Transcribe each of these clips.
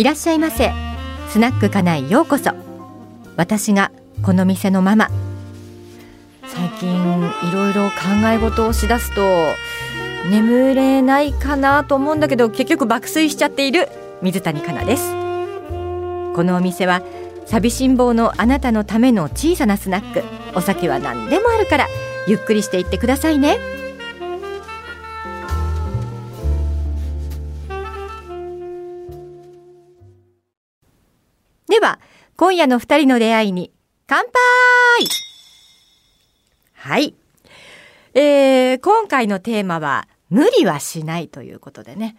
いらっしゃいませ。スナックかないようこそ。私がこの店のママ。最近いろいろ考え事をしだすと眠れないかなと思うんだけど結局爆睡しちゃっている。水谷香奈です。このお店は寂しん坊のあなたのための小さなスナック。お酒は何でもあるからゆっくりしていってくださいね。今夜の二人の出会いに乾杯。はい。えー、今回のテーマは無理はしないということでね。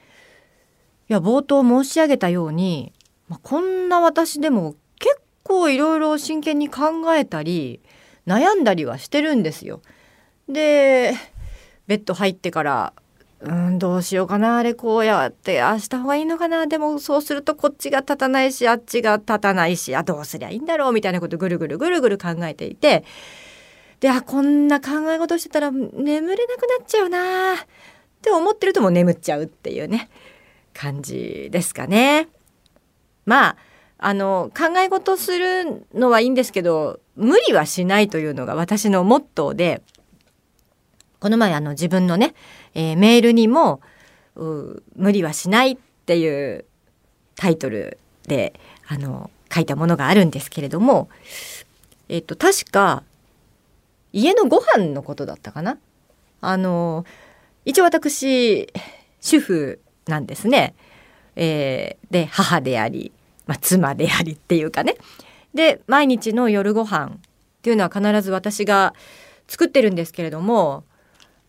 いや冒頭申し上げたように、まあ、こんな私でも結構いろいろ真剣に考えたり悩んだりはしてるんですよ。でベッド入ってからうんどうしようかなあれこうやってあした方がいいのかなでもそうするとこっちが立たないしあっちが立たないしあどうすりゃいいんだろうみたいなことぐるぐるぐるぐる考えていてであこんな考え事してたら眠れなくなっちゃうなって思ってるともう眠っちゃうっていうね感じですかね。まああの考え事するのはいいんですけど無理はしないというのが私のモットーでこの前あの自分のね、えー、メールにも「無理はしない」っていうタイトルであの書いたものがあるんですけれども、えっと、確か家のご飯のことだったかな？あの一応私主婦なんですね。えー、で母であり、まあ、妻でありっていうかね。で毎日の夜ご飯っていうのは必ず私が作ってるんですけれども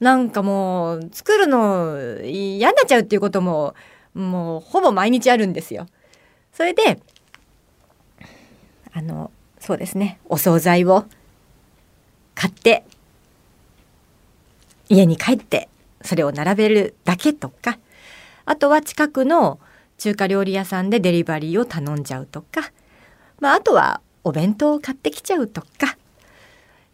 なんかもう作るの嫌になっちゃうっていうことももうほぼ毎日あるんですよ。それであのそうですねお惣菜を買って家に帰ってそれを並べるだけとかあとは近くの中華料理屋さんでデリバリーを頼んじゃうとか、まあ、あとはお弁当を買ってきちゃうとか、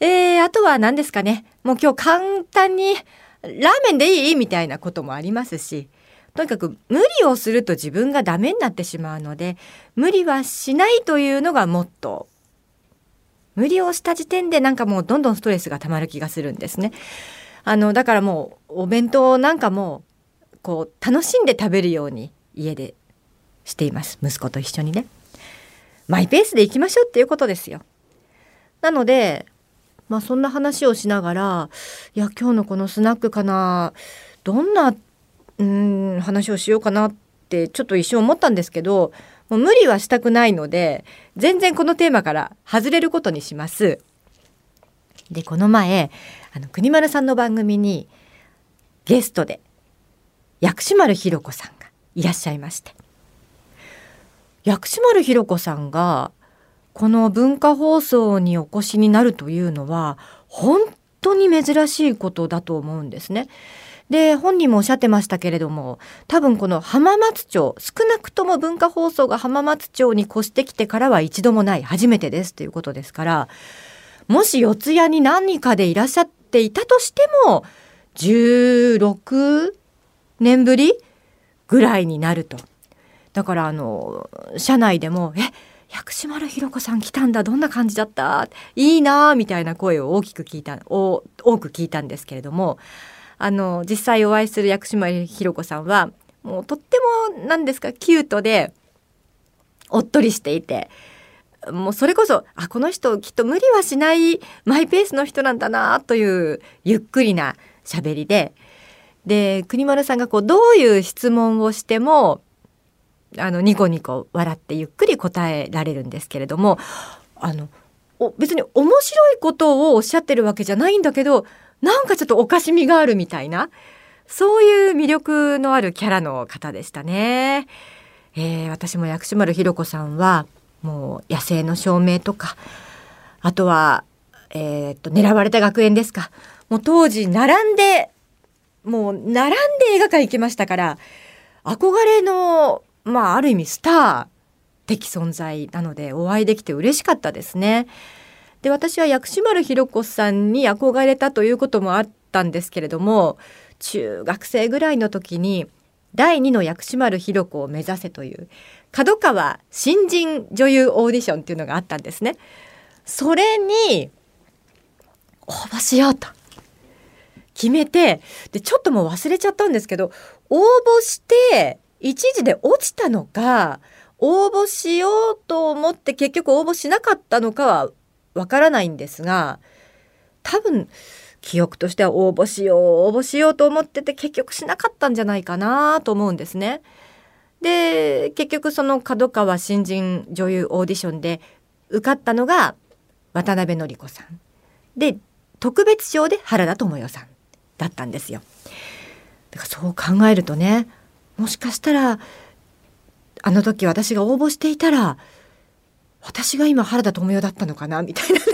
えー、あとは何ですかね。もう今日簡単にラーメンでいい？みたいなこともありますし。とにかく無理をすると自分がダメになってしまうので無理はしないというのがモットー。無理をした時点でなんかもうどんどんストレスがたまる気がするんですね。あのだからもうお弁当なんかもこう楽しんで食べるように家でしています。息子と一緒にね。マイペースで行きましょうっていうことですよ。なのでまあそんな話をしながらいや今日のこのスナックかなどんなうん話をしようかなってちょっと一瞬思ったんですけどもう無理はしたくないので全然このテーマから外れることにします。でこの前あの国丸さんの番組にゲストで薬師丸ひろ子さんがいらっしゃいまして薬師丸ひろ子さんがこの文化放送にお越しになるというのは本当に珍しいことだと思うんですね。で本人もおっしゃってましたけれども多分この浜松町少なくとも文化放送が浜松町に越してきてからは一度もない初めてですということですからもし四谷に何かでいらっしゃっていたとしても16年ぶりぐらいになると。だからあの社内でも「え薬師丸ひろ子さん来たんだ。どんな感じだったいいな」みたいな声を大きく聞いた多く聞いたんですけれどもあの実際お会いする薬師丸ひろ子さんはもうとっても何ですかキュートでおっとりしていてもうそれこそあこの人きっと無理はしないマイペースの人なんだなというゆっくりな喋りでで国丸さんがこうどういう質問をしてもあのニコニコ笑ってゆっくり答えられるんですけれどもあの別に面白いことをおっしゃってるわけじゃないんだけどなんかちょっとおかしみがあるみたいなそういう魅力のあるキャラの方でしたね。えー、私も薬師丸ひろ子さんはもう野生の証明とかあとは、えー、っと狙われた学園ですかもう当時並んでもう並んで映画館行きましたから憧れのまあある意味スター的存在なのでお会いできて嬉しかったですね。で私は薬師丸ひろ子さんに憧れたということもあったんですけれども中学生ぐらいの時に第2の薬師丸ひろ子を目指せという角川新人女優オーディションっていうのがあったんですね。それに応募しようと決めてでちょっともう忘れちゃったんですけど応募して一時で落ちたのか応募しようと思って結局応募しなかったのかはわからないんですが多分記憶としては応募しよう応募しようと思ってて結局しなかったんじゃないかなと思うんですね。で結局その角川新人女優オーディションで受かったのが渡辺典子さんで特別賞で原田知世さんだったんですよ。だからそう考えるとねもしかしたらあの時私が応募していたら私が今原田知世だったのかなみたいなね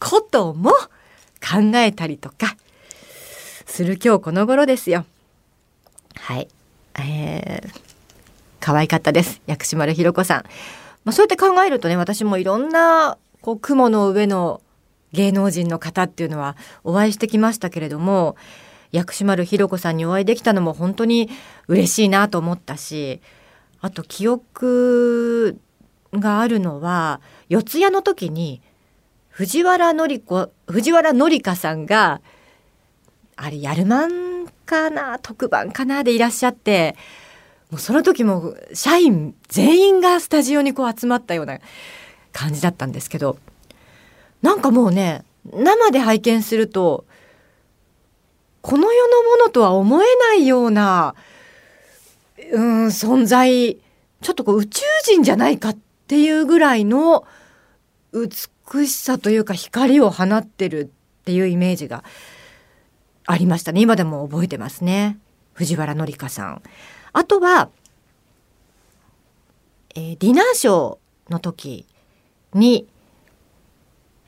ことも考えたりとかする今日この頃ですよ。はい、えー、可愛かったです薬師丸ひろ子さん。まあ、そうやって考えるとね私もいろんなこう雲の上の芸能人の方っていうのはお会いしてきましたけれども薬師丸ひろ子さんにお会いできたのも本当に嬉しいなと思ったしあと記憶があるのは四谷の時に藤原紀子藤原紀香さんがあれやるまんかな特番かなでいらっしゃってもうその時も社員全員がスタジオにこう集まったような感じだったんですけどなんかもうね生で拝見するとこの世のものとは思えないようなうん存在ちょっとこう宇宙人じゃないかっていうぐらいの美しさというか光を放ってるっていうイメージがありましたね今でも覚えてますね藤原紀香さん。あとは、えー、ディナーショーの時に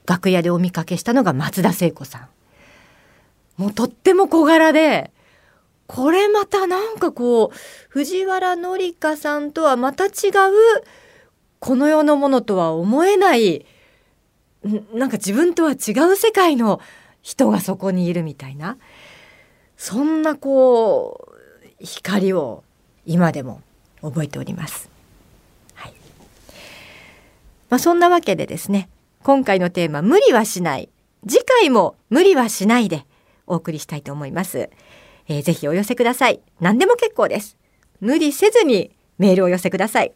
楽屋でお見かけしたのが松田聖子さん。もうとっても小柄でこれまたなんかこう藤原紀香さんとはまた違うこの世のものとは思えないなんか自分とは違う世界の人がそこにいるみたいなそんなこう光を今でも覚えております。はい。まあ、そんなわけでですね今回のテーマ「無理はしない」次回も無理はしないで。お送りしたいと思います。えー、ぜひお寄せください。何でも結構です。無理せずにメールを寄せください。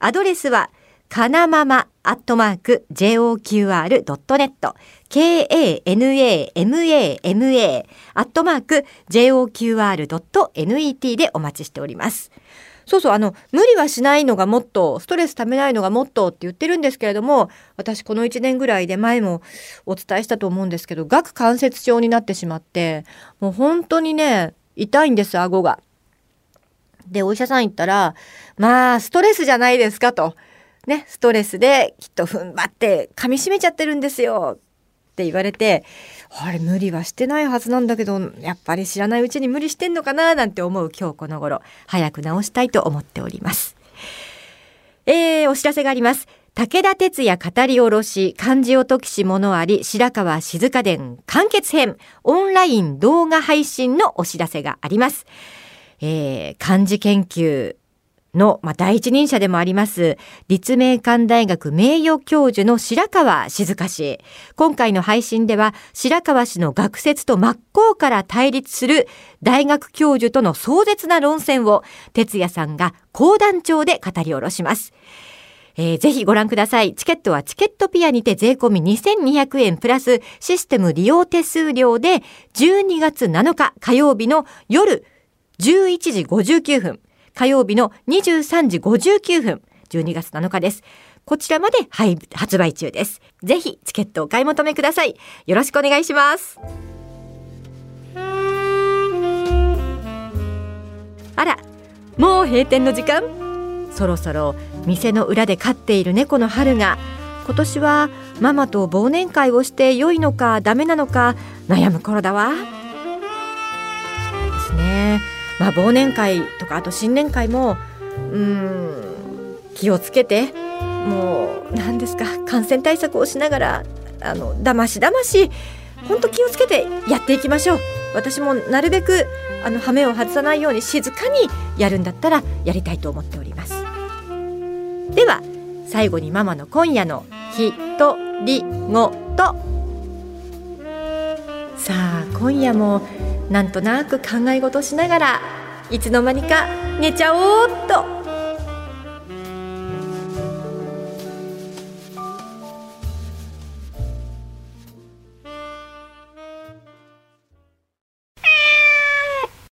アドレスはかなままアットマーク JOQR.net k-a-n-a-m-a-m-a アットマーク JOQR.net でお待ちしております。そうそう、あの、無理はしないのがモットー、ストレスためないのがモットーって言ってるんですけれども、私この1年ぐらいで前もお伝えしたと思うんですけど、顎関節症になってしまって、もう本当にね、痛いんです、顎が。で、お医者さん行ったら、まあ、ストレスじゃないですかと。ね、ストレスできっと踏ん張って噛み締めちゃってるんですよって言われてあれ無理はしてないはずなんだけどやっぱり知らないうちに無理してんのかななんて思う今日この頃早く直したいと思っております。えー、お知らせがあります。武田鉄矢語り下ろし漢字を解きし物あり白川静香伝完結編オンライン動画配信のお知らせがあります。えー、漢字研究の、まあ、第一人者でもあります立命館大学名誉教授の白川静香氏。今回の配信では白川氏の学説と真っ向から対立する大学教授との壮絶な論戦を哲也さんが講談調で語り下ろします。えー、ぜひご覧ください。チケットはチケットピアにて税込み2200円プラスシステム利用手数料で12月7日火曜日の夜11時59分。火曜日の23時59分、12月7日です。こちらまで、はい、発売中です。ぜひチケットお買い求めください。よろしくお願いします。あら、もう閉店の時間？そろそろ店の裏で飼っている猫の春が今年はママと忘年会をして良いのかダメなのか悩む頃だわ。まあ、忘年会とかあと新年会もうん気をつけてもう何ですか感染対策をしながらあのだましだまし本当気をつけてやっていきましょう。私もなるべくあの羽目を外さないように静かにやるんだったらやりたいと思っております。では最後にママの今夜のひとりごと。さあ今夜もなんとなく考え事しながらいつの間にか寝ちゃおうっと。